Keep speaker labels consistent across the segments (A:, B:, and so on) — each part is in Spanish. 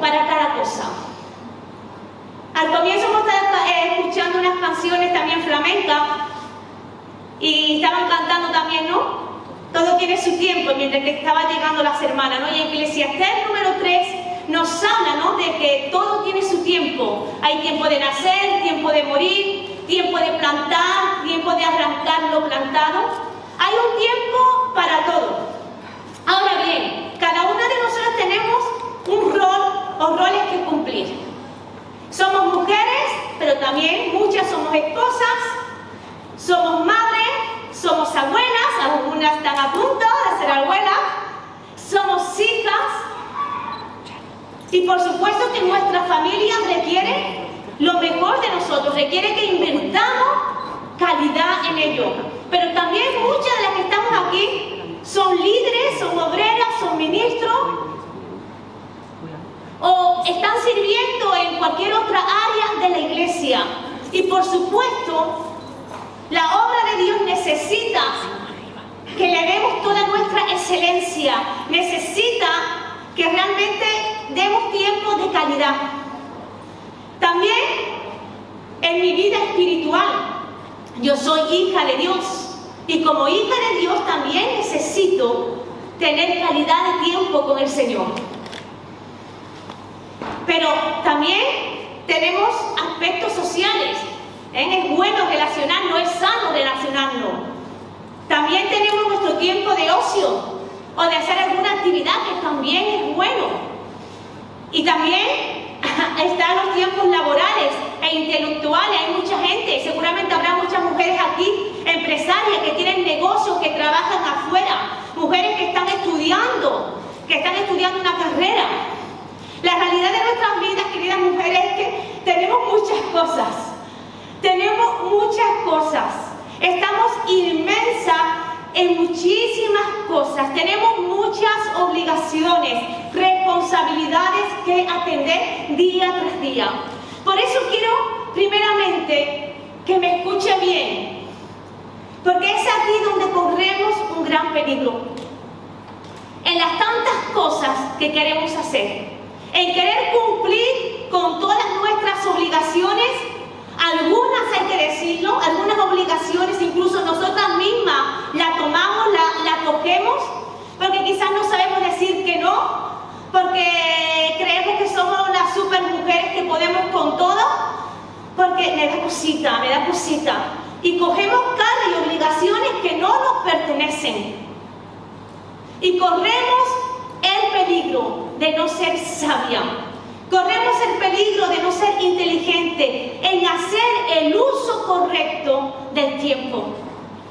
A: para cada cosa. Al comienzo hemos estado eh, escuchando unas canciones también flamencas y estaban cantando también, ¿no? Todo tiene su tiempo mientras que estaba llegando las hermanas, ¿no? Y en Eclesiastés número 3 nos habla, ¿no? De que todo tiene su tiempo. Hay tiempo de nacer, tiempo de morir, tiempo de plantar, tiempo de arrancar lo plantado. Hay un tiempo para todo. Ahora bien, cada una de nosotros tenemos un rol roles que cumplir. Somos mujeres, pero también muchas somos esposas, somos madres, somos abuelas, algunas están a punto de ser abuelas, somos hijas y por supuesto que nuestra familia requiere lo mejor de nosotros, requiere que invertamos calidad en ello. Pero también muchas de las que estamos aquí son líderes, son obreras, son ministros, o están sirviendo en cualquier otra área de la iglesia. Y por supuesto, la obra de Dios necesita que le demos toda nuestra excelencia, necesita que realmente demos tiempo de calidad. También en mi vida espiritual, yo soy hija de Dios y como hija de Dios también necesito tener calidad de tiempo con el Señor. Pero también tenemos aspectos sociales. Es bueno relacionarnos, es sano relacionarnos. También tenemos nuestro tiempo de ocio o de hacer alguna actividad que también es bueno. Y también están los tiempos laborales e intelectuales. Hay mucha gente, seguramente habrá muchas mujeres aquí, empresarias que tienen negocios, que trabajan afuera, mujeres que están estudiando, que están estudiando una carrera. La realidad de nuestras vidas, queridas mujeres, es que tenemos muchas cosas. Tenemos muchas cosas. Estamos inmensas en muchísimas cosas. Tenemos muchas obligaciones, responsabilidades que atender día tras día. Por eso quiero, primeramente, que me escuche bien. Porque es aquí donde corremos un gran peligro. En las tantas cosas que queremos hacer en querer cumplir con todas nuestras obligaciones, algunas hay que decirlo, algunas obligaciones incluso nosotras mismas la tomamos, la, cogemos, porque quizás no sabemos decir que no, porque creemos que somos las super mujeres que podemos con todo, porque me da cosita, me da cosita. Y cogemos cargas y obligaciones que no nos pertenecen. Y corremos el peligro de no ser sabia. Corremos el peligro de no ser inteligente en hacer el uso correcto del tiempo.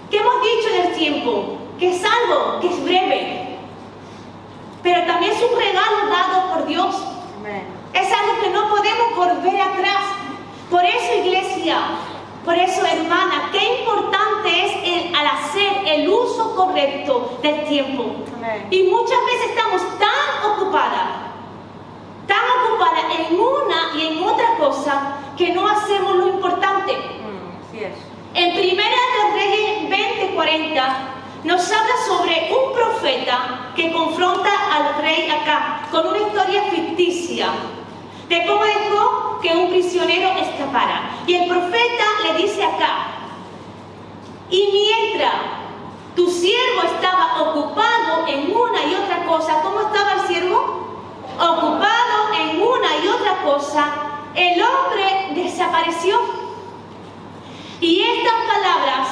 A: ¿Qué hemos dicho del tiempo? Que es algo que es breve, pero también es un regalo dado por Dios. Es algo que no podemos volver atrás. Por eso, iglesia, por eso, hermana, qué importante es el, al hacer el uso correcto del tiempo. Y muchas veces estamos tan ocupadas, tan ocupadas en una y en otra cosa, que no hacemos lo importante. Mm, en Primera de Reyes 20:40 nos habla sobre un profeta que confronta al rey acá con una historia ficticia de cómo dejó que un prisionero escapara. Y el profeta le dice acá, y mientras tu siervo estaba ocupado en una y otra cosa, ¿cómo estaba el siervo? Ocupado en una y otra cosa, el hombre desapareció. Y estas palabras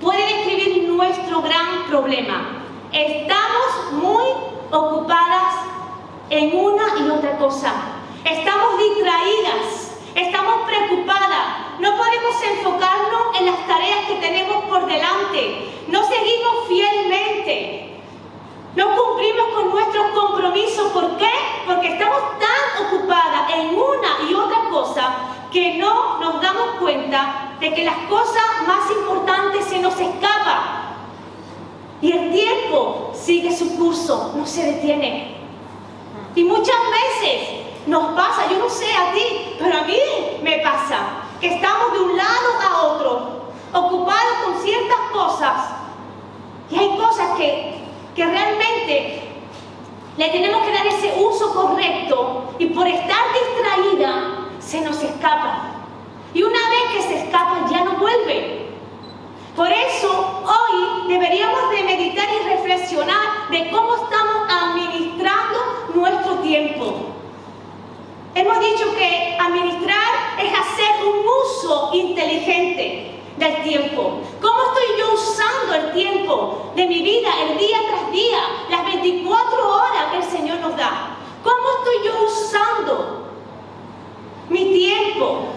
A: pueden describir nuestro gran problema. Estamos muy ocupadas en una y otra cosa. Estamos distraídas, estamos preocupadas, no podemos enfocarnos en las no seguimos fielmente, no ¿Por qué? Porque estamos tan ocupadas en una y otra cosa que no nos damos cuenta de que las cosas más importantes se nos escapan. Y el tiempo sigue su curso, no se detiene. Y muchas veces nos pasa, yo no sé a ti, pero a mí me pasa, que estamos de un lado a otro, ocupados con ciertas cosas. Y hay cosas que, que realmente le tenemos que dar ese uso correcto y por estar distraída se nos escapa. Y una vez que se escapa ya no vuelve. Por eso hoy deberíamos de meditar y reflexionar de cómo estamos administrando nuestro tiempo. Hemos dicho que administrar es hacer un uso inteligente del tiempo. ¿Cómo estoy yo usando el tiempo de mi vida, el día tras día, las 24 horas que el Señor nos da? ¿Cómo estoy yo usando mi tiempo?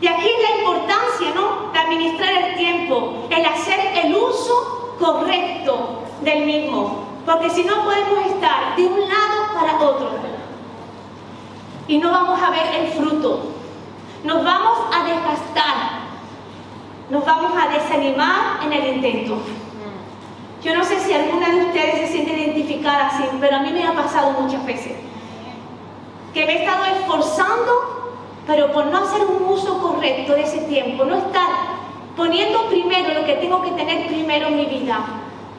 A: Y aquí es la importancia, ¿no? De administrar el tiempo, el hacer el uso correcto del mismo. Porque si no podemos estar de un lado para otro. Y no vamos a ver el fruto. Nos vamos a desgastar nos vamos a desanimar en el intento. Yo no sé si alguna de ustedes se siente identificada así, pero a mí me ha pasado muchas veces. Que me he estado esforzando, pero por no hacer un uso correcto de ese tiempo, no estar poniendo primero lo que tengo que tener primero en mi vida.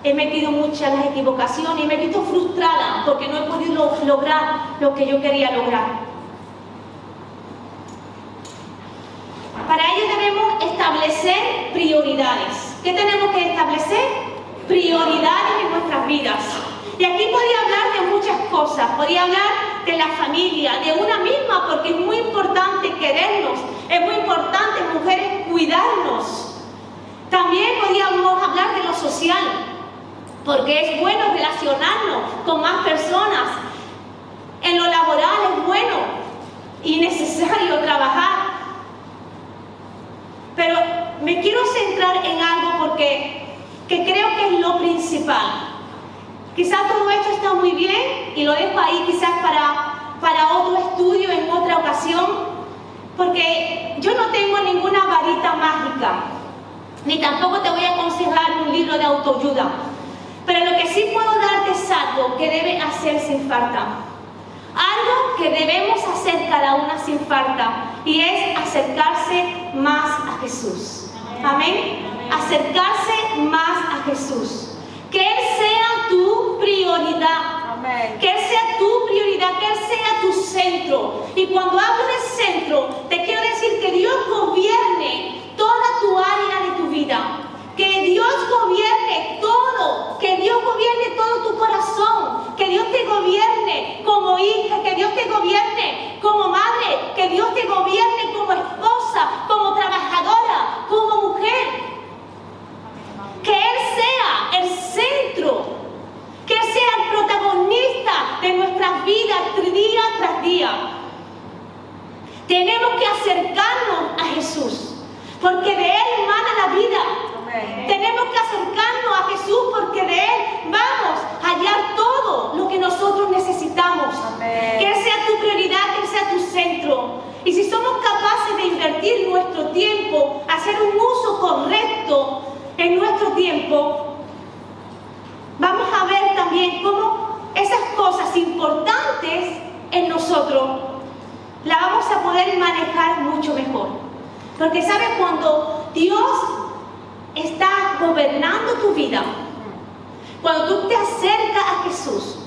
A: He metido muchas las equivocaciones y me he visto frustrada porque no he podido lograr lo que yo quería lograr. Para ello debemos establecer prioridades. ¿Qué tenemos que establecer? Prioridades en nuestras vidas. Y aquí podría hablar de muchas cosas. Podría hablar de la familia, de una misma, porque es muy importante querernos. Es muy importante, mujeres, cuidarnos. También podríamos hablar de lo social, porque es bueno relacionarnos con más personas. En lo laboral es bueno y necesario trabajar me quiero centrar en algo porque que creo que es lo principal. Quizás todo esto está muy bien y lo dejo ahí quizás para, para otro estudio en otra ocasión, porque yo no tengo ninguna varita mágica, ni tampoco te voy a aconsejar un libro de autoayuda. Pero lo que sí puedo darte es algo que debe hacer sin falta. Algo que debemos hacer cada una sin falta y es acercarse más a Jesús. Amén. Acercarse más a Jesús. Que Él sea tu prioridad. Que Él sea tu prioridad, que Él sea tu centro. Y cuando hablo de centro, te quiero decir que Dios gobierne toda tu área de tu vida. Que Dios gobierne todo, que Dios gobierne todo tu corazón, que Dios te gobierne como hija, que Dios te gobierne como madre, que Dios te gobierne como esposa, como trabajadora, como mujer. Que Él sea el centro, que Él sea el protagonista de nuestras vidas día tras día. Tenemos que acercarnos a Jesús, porque de Él emana la vida. Tenemos que acercarnos a Jesús porque de Él vamos a hallar todo lo que nosotros necesitamos. Que Él sea tu prioridad, que Él sea tu centro. Y si somos capaces de invertir nuestro tiempo, hacer un uso correcto en nuestro tiempo, vamos a ver también cómo esas cosas importantes en nosotros las vamos a poder manejar mucho mejor. Porque sabes cuando Dios está gobernando tu vida, cuando tú te acercas a Jesús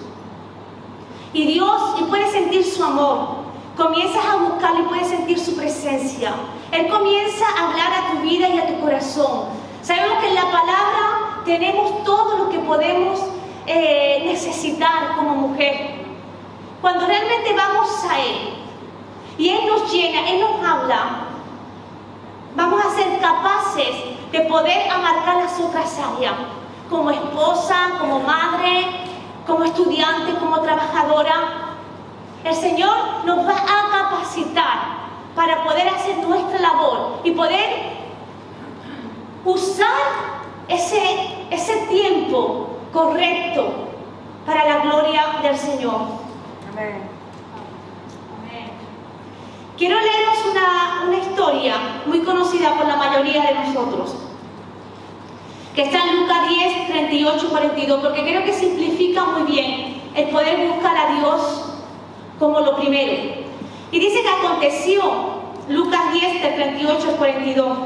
A: y Dios y puedes sentir su amor, comienzas a buscarlo y puedes sentir su presencia. Él comienza a hablar a tu vida y a tu corazón. Sabemos que en la palabra tenemos todo lo que podemos eh, necesitar como mujer. Cuando realmente vamos a Él y Él nos llena, Él nos habla, vamos a ser capaces de poder abarcar las otras áreas, como esposa, como madre, como estudiante, como trabajadora. El Señor nos va a capacitar para poder hacer nuestra labor y poder usar ese, ese tiempo correcto para la gloria del Señor.
B: Amén.
A: Quiero leeros una, una historia muy conocida por la mayoría de nosotros, que está en Lucas 10, 38, 42, porque creo que simplifica muy bien el poder buscar a Dios como lo primero. Y dice que aconteció, Lucas 10, del 38 al 42,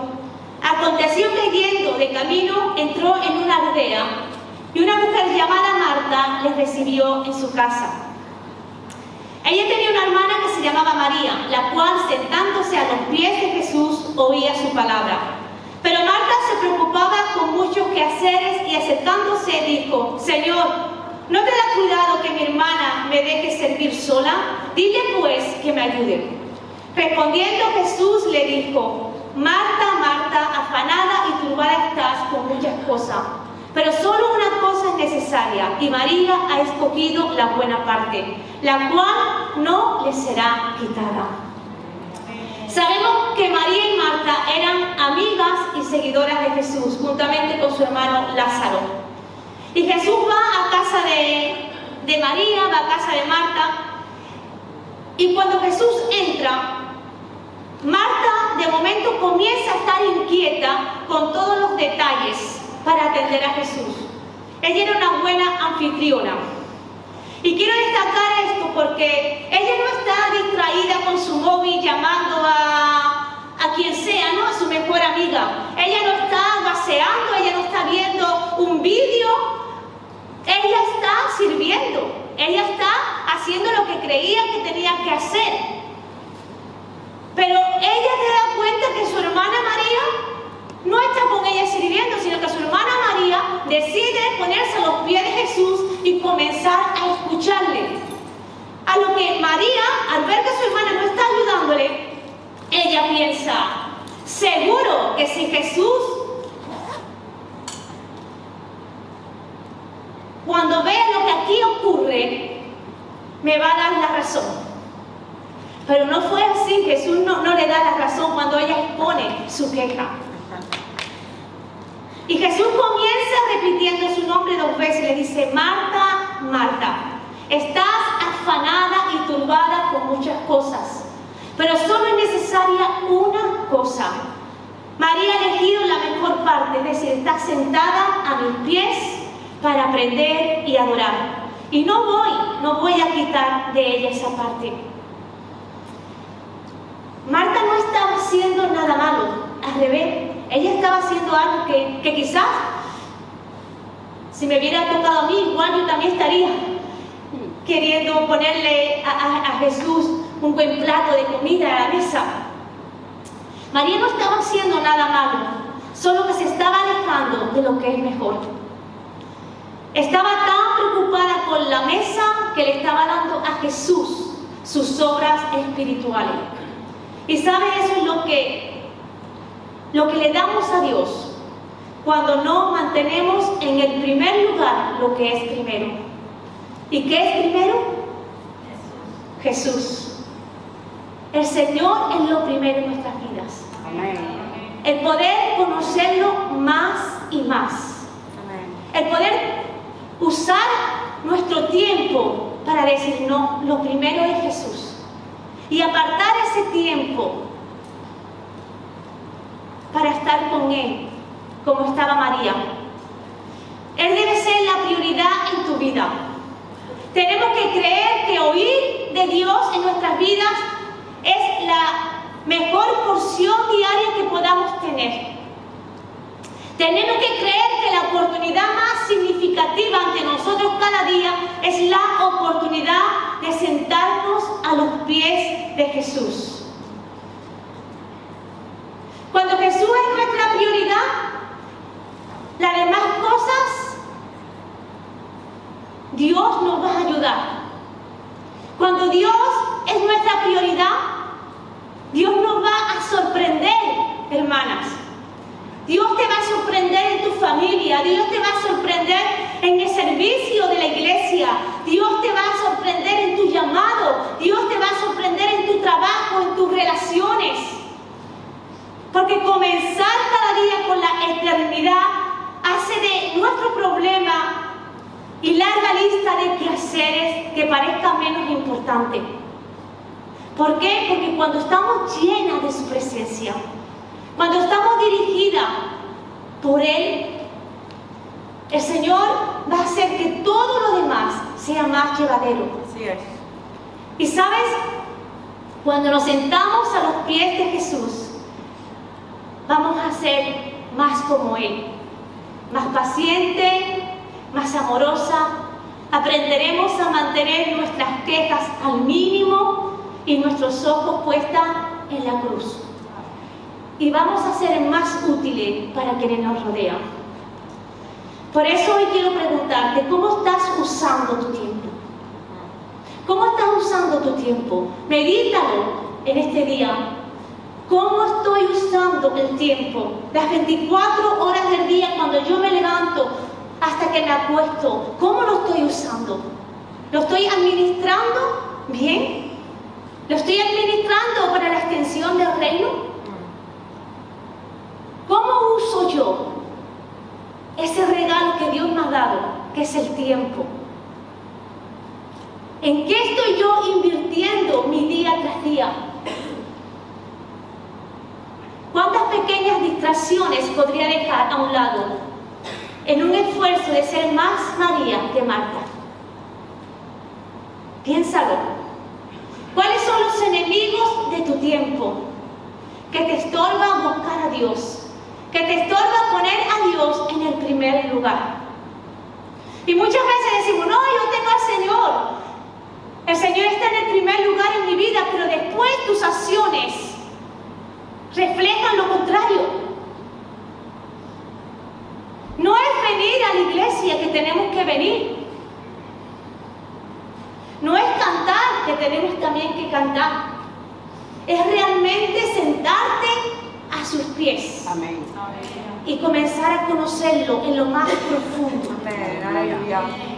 A: aconteció que yendo de camino entró en una aldea y una mujer llamada Marta les recibió en su casa. Ella tenía una hermana que se llamaba María, la cual sentándose a los pies de Jesús oía su palabra. Pero Marta se preocupaba con muchos quehaceres y acercándose dijo, Señor, ¿no te da cuidado que mi hermana me deje servir sola? Dile pues que me ayude. Respondiendo Jesús le dijo, Marta, Marta, afanada y turbada estás con muchas cosas pero solo una cosa es necesaria y María ha escogido la buena parte, la cual no le será quitada. Sabemos que María y Marta eran amigas y seguidoras de Jesús, juntamente con su hermano Lázaro. Y Jesús va a casa de, de María, va a casa de Marta, y cuando Jesús entra, Marta de momento comienza a estar inquieta con todos los detalles para atender a Jesús. Ella era una buena anfitriona. Y quiero destacar esto porque ella no está distraída con su móvil llamando a, a quien sea, ¿no? A su mejor amiga. Ella no está paseando, ella no está viendo un vídeo. Ella está sirviendo. Ella está haciendo lo que creía que tenía que hacer. Pero ella te da cuenta que su hermana María no está con ella sirviendo, sino que su hermana María decide ponerse a los pies de Jesús y comenzar a escucarle. A lo que María, al ver que su hermana no está ayudándole, ella piensa, seguro que si Jesús, cuando vea lo que aquí ocurre, me va a dar la razón. Pero no fue así, Jesús no, no le da la razón cuando ella expone su queja. Y Jesús comienza repitiendo su nombre dos veces. Le dice, Marta, Marta, estás afanada y turbada con muchas cosas, pero solo es necesaria una cosa. María ha elegido la mejor parte, es decir, está sentada a mis pies para aprender y adorar. Y no voy, no voy a quitar de ella esa parte. Marta no estaba haciendo nada malo, al revés, ella estaba haciendo algo que, quizás, si me hubiera tocado a mí, igual yo también estaría queriendo ponerle a, Jesús un buen plato de comida a la mesa. María no estaba haciendo nada malo, solo que se estaba alejando de lo que es mejor. Estaba tan preocupada con la mesa que le estaba dando a Jesús sus obras espirituales. Y sabe, eso es lo que lo que le damos a Dios cuando no mantenemos en el primer lugar lo que es primero. ¿Y qué es primero? Jesús. El Señor es lo primero en nuestras vidas. El poder conocerlo más y más. El poder usar nuestro tiempo para decir, no, lo primero es Jesús. Y apartar ese tiempo para estar con Él, como estaba María. Él debe ser la prioridad en tu vida. Tenemos que creer que oír de Dios en nuestras vidas es la mejor porción diaria que podamos tener. Tenemos que creer que la oportunidad más significativa ante nosotros cada día es la oportunidad de sentarnos a los pies de Jesús. Cuando Jesús es nuestra prioridad, las demás cosas, Dios nos va a ayudar. Cuando Dios es nuestra prioridad, Dios nos va a sorprender, hermanas. Dios te va a sorprender en tu familia, Dios te va a sorprender en el servicio de la iglesia, Dios te va a sorprender en tu llamado, Dios te va a sorprender en tu trabajo, en tus relaciones. Porque comenzar cada día con la eternidad hace de nuestro problema y larga lista de quehaceres que parezcan menos importantes. ¿Por qué? Porque cuando estamos llenas de su presencia, cuando estamos dirigidas por Él, el Señor va a hacer que todo lo demás sea más llevadero.
B: Así es.
A: Y sabes, cuando nos sentamos a los pies de Jesús, vamos a ser más como Él, más paciente, más amorosa. Aprenderemos a mantener nuestras quejas al mínimo y nuestros ojos puestos en la cruz. Y vamos a ser más útiles para quienes nos rodean. Por eso hoy quiero preguntarte, ¿cómo estás usando tu tiempo? ¿Cómo estás usando tu tiempo? Medítalo en este día. ¿Cómo estoy usando el tiempo? Las 24 horas del día cuando yo me levanto que me acuesto. ¿Cómo lo estoy usando? ¿Lo estoy administrando bien? ¿Lo estoy administrando para la extensión del reino? ¿Cómo uso yo ese regalo que Dios me ha dado, que es el tiempo? ¿En qué estoy yo invirtiendo mi día tras día? ¿Cuántas pequeñas distracciones podría dejar a un lado en un esfuerzo de ser más María que Marta? Piénsalo. ¿Cuáles son los enemigos de tu tiempo que te estorban buscar a Dios? Que te estorban poner a Dios en el primer lugar. Y muchas veces decimos, no, yo tengo al Señor. El Señor está en el primer lugar en mi vida, pero después tus acciones reflejan lo contrario. No es venir a la iglesia que tenemos que venir. No es cantar que tenemos también que cantar. Es realmente sentarte a sus pies
B: Amén.
A: y comenzar a conocerlo en lo más profundo.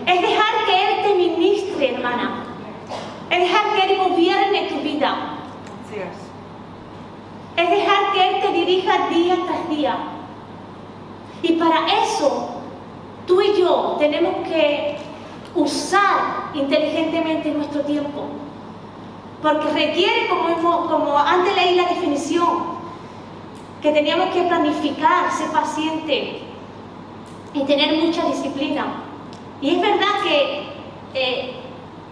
A: Es dejar que Él te ministre, hermana. Es dejar que Él gobierne tu vida.
B: Es
A: dejar que Él te dirija día tras día. Y para eso, tú y yo tenemos que usar inteligentemente nuestro tiempo. Porque requiere, como, antes leí la definición, que teníamos que planificar, ser paciente y tener mucha disciplina. Y es verdad que eh,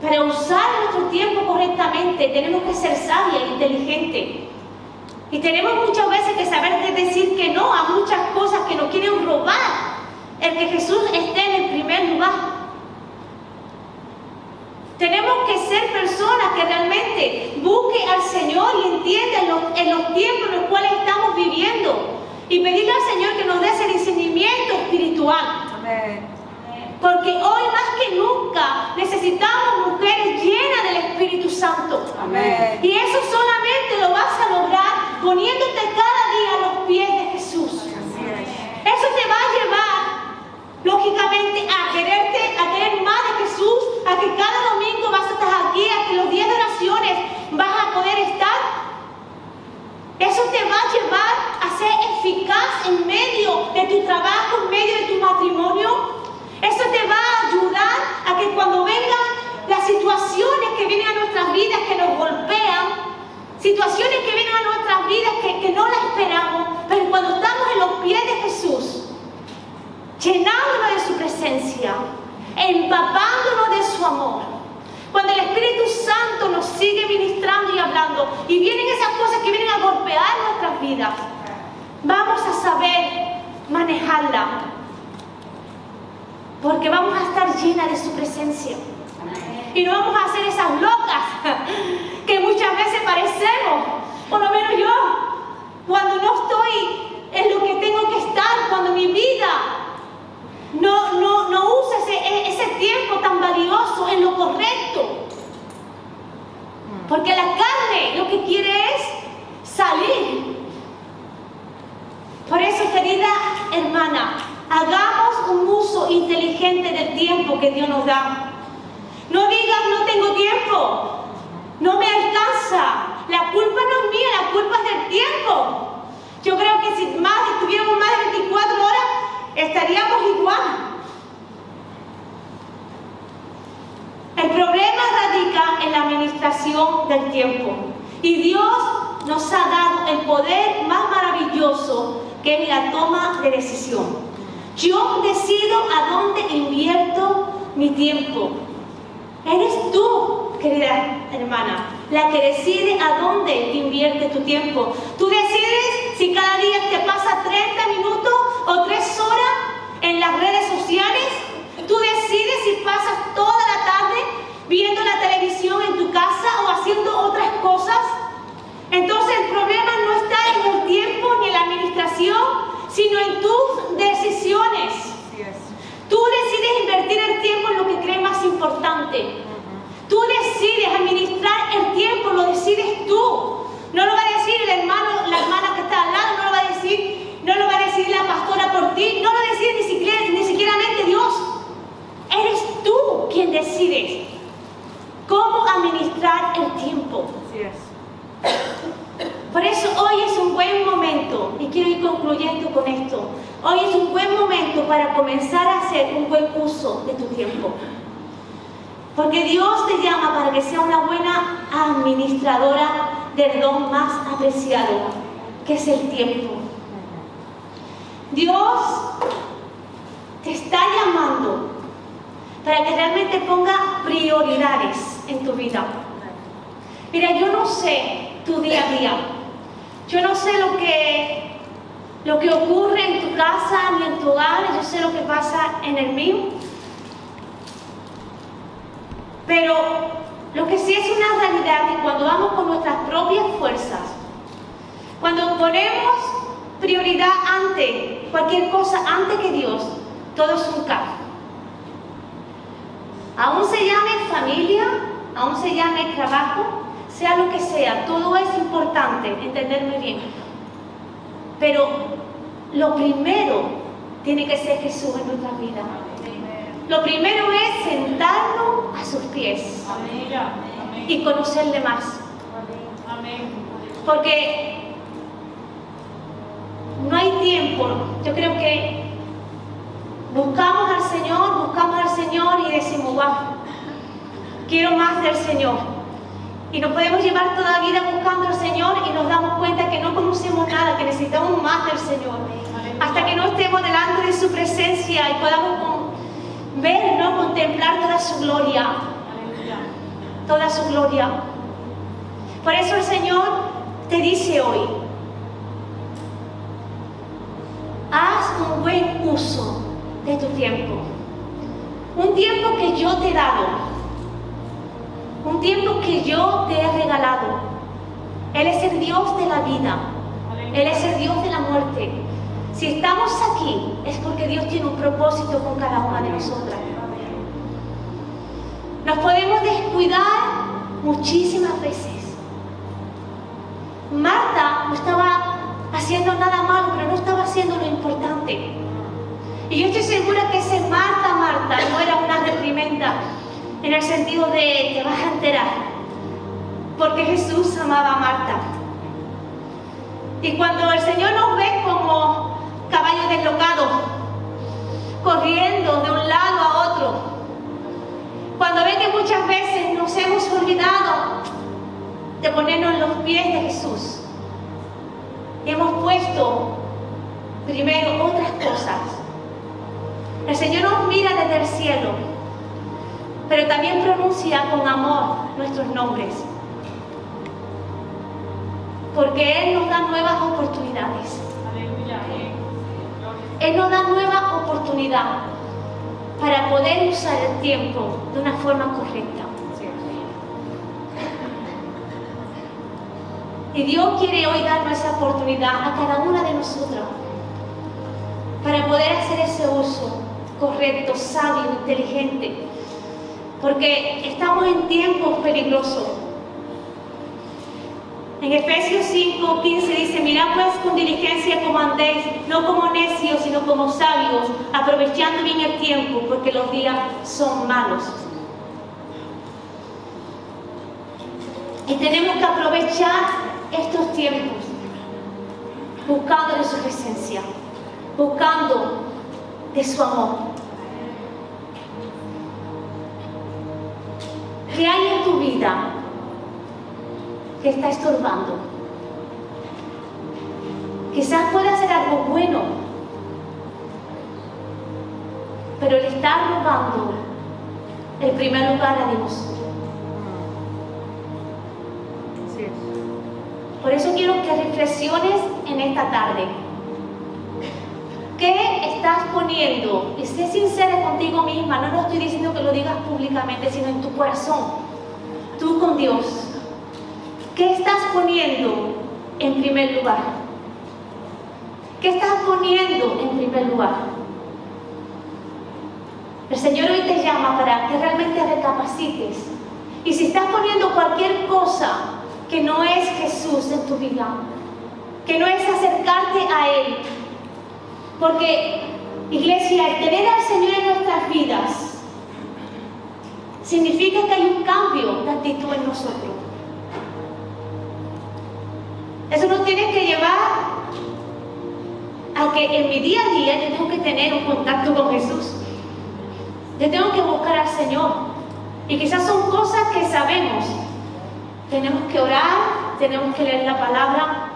A: para usar nuestro tiempo correctamente tenemos que ser sabia e inteligente. Y tenemos muchas veces que saber decir que no a muchas cosas que nos quieren robar el que Jesús esté en el primer lugar. Tenemos que ser personas que realmente busquen al Señor y entiendan los- en los tiempos en los cuales estamos viviendo. Y pedirle al Señor que nos dé ese discernimiento espiritual.
B: Amén.
A: Porque hoy más que nunca necesitamos mujeres llenas del Espíritu Santo.
B: Amén.
A: Y eso solamente lo vas a lograr poniéndote cada día a los pies de Jesús. Eso te va a llevar, lógicamente, a quererte, a querer más de Jesús, a que cada domingo vas a estar aquí, a que los días de oraciones vas a poder estar. Eso te va a llevar a ser eficaz en medio de tu trabajo, en medio de tu matrimonio. Eso te va a ayudar a que cuando vengan las situaciones que vienen a nuestras vidas, que nos golpean, situaciones que vienen a nuestras vidas que, que no las esperamos, pero cuando estamos en los pies de Jesús, llenándonos de su presencia, empapándonos de su amor, cuando el Espíritu Santo nos sigue ministrando y hablando, y vienen esas cosas que vienen a golpear nuestras vidas, vamos a saber manejarla, porque vamos a estar llenas de su presencia. Y no vamos a hacer esas locas que muchas veces parecemos, por lo menos yo, cuando no estoy en lo que tengo que estar, cuando mi vida no, no, no usa ese, ese tiempo tan valioso en lo correcto. Porque la carne lo que quiere es salir. Por eso, querida hermana, hagamos un uso inteligente del tiempo que Dios nos da. No digas no tengo tiempo, no me alcanza. La culpa no es mía, la culpa es del tiempo. Yo creo que si más estuviéramos más de 24 horas, estaríamos igual. El administración del tiempo. Y Dios nos ha dado el poder más maravilloso que es la toma de decisión. Yo decido a dónde invierto mi tiempo. Eres tú, querida hermana, la que decide a dónde invierte tu tiempo. Tú decides si cada día te pasa 30 minutos o 3 horas en las redes sociales. Tú decides si pasas toda la tarde viendo la televisión en tu casa o haciendo otras cosas. Entonces el problema no está en el tiempo ni en la administración, sino en tus decisiones. Tú decides invertir el tiempo en lo que crees más importante. Tú decides administrar el tiempo, lo decides tú. No lo va a decir el hermano, la hermana que está al lado, no lo va a decir, no lo va a decir la pastora por ti, no lo decide ni siquiera, ni siquiera Dios. Eres tú quien decides cómo administrar el tiempo.
B: Así es.
A: Por eso hoy es un buen momento, y quiero ir concluyendo con esto, hoy es un buen momento para comenzar a hacer un buen uso de tu tiempo. Porque Dios te llama para que sea una buena administradora del don más apreciado, que es el tiempo. Dios te está llamando para que realmente ponga prioridades en tu vida. Mira, yo no sé tu día a día. Yo no sé lo que, lo que ocurre en tu casa ni en tu hogar. Yo sé lo que pasa en el mío. Pero lo que sí es una realidad es que cuando vamos con nuestras propias fuerzas, cuando ponemos prioridad ante cualquier cosa, antes que Dios, todo es un caos. Aún se llame familia, aún se llame trabajo, sea lo que sea, todo es importante, entenderme bien. Pero lo primero tiene que ser Jesús en nuestra vida. Lo primero es sentarnos a sus pies y conocerle más. Porque no hay tiempo. Yo creo que buscamos al Señor, buscamos al Señor y decimos, wow, quiero más del Señor. Y nos podemos llevar toda la vida buscando al Señor y nos damos cuenta que no conocemos nada, que necesitamos más del Señor. Hasta que no estemos delante de su presencia y podamos ver, ¿no? contemplar toda su gloria. Toda su gloria. Por eso el Señor te dice hoy, haz un buen uso de tu tiempo. Un tiempo que yo te he dado. Un tiempo que yo te he regalado. Él es el Dios de la vida. Él es el Dios de la muerte. Si estamos aquí es porque Dios tiene un propósito con cada una de nosotras. Nos podemos descuidar muchísimas veces. Marta no estaba haciendo nada malo, pero no estaba haciendo lo importante. Y yo estoy segura que ese Marta, Marta, no era una reprimenda en el sentido de te vas a enterar, porque Jesús amaba a Marta. Y cuando el Señor nos ve como caballos deslocados, corriendo de un lado a otro, cuando ve que muchas veces nos hemos olvidado de ponernos los pies de Jesús y hemos puesto primero otras cosas, el Señor nos mira desde el cielo, pero también pronuncia con amor nuestros nombres. Porque Él nos da nuevas oportunidades. Él nos da nueva oportunidad para poder usar el tiempo de una forma correcta. Y Dios quiere hoy darnos esa oportunidad a cada una de nosotras para poder hacer ese uso correcto, sabio, inteligente. Porque estamos en tiempos peligrosos. En Efesios 5, 15 dice, mirad pues con diligencia como andéis, no como necios, sino como sabios, aprovechando bien el tiempo, porque los días son malos. Y tenemos que aprovechar estos tiempos buscando de su presencia, buscando de su amor. ¿Qué hay en tu vida que está estorbando. Quizás pueda hacer algo bueno, pero le está robando el primer lugar a Dios. Por eso quiero que reflexiones en esta tarde. ¿Qué estás poniendo? Y sé sincera contigo misma, no lo estoy diciendo que lo digas públicamente, sino en tu corazón, tú con Dios. ¿Qué estás poniendo en primer lugar? ¿Qué estás poniendo en primer lugar? El Señor hoy te llama para que realmente recapacites. Y si estás poniendo cualquier cosa que no es Jesús en tu vida, que no es acercarte a Él. Porque, iglesia, el tener al Señor en nuestras vidas significa que hay un cambio de actitud en nosotros. Eso nos tiene que llevar a que en mi día a día yo tengo que tener un contacto con Jesús. Yo tengo que buscar al Señor. Y quizás son cosas que sabemos, tenemos que orar, tenemos que leer la palabra,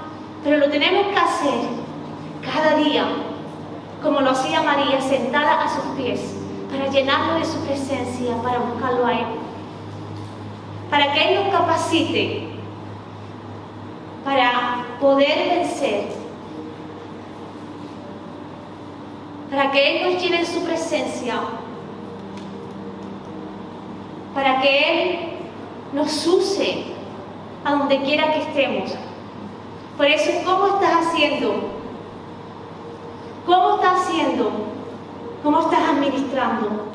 A: pero lo tenemos que hacer cada día, como lo hacía María, sentada a sus pies, para llenarlo de su presencia, para buscarlo a Él. Para que Él nos capacite para poder vencer. Para que Él nos llene de su presencia. Para que Él nos use a donde quiera que estemos. Por eso, ¿cómo estás ¿Cómo estás haciendo? ¿Cómo estás administrando?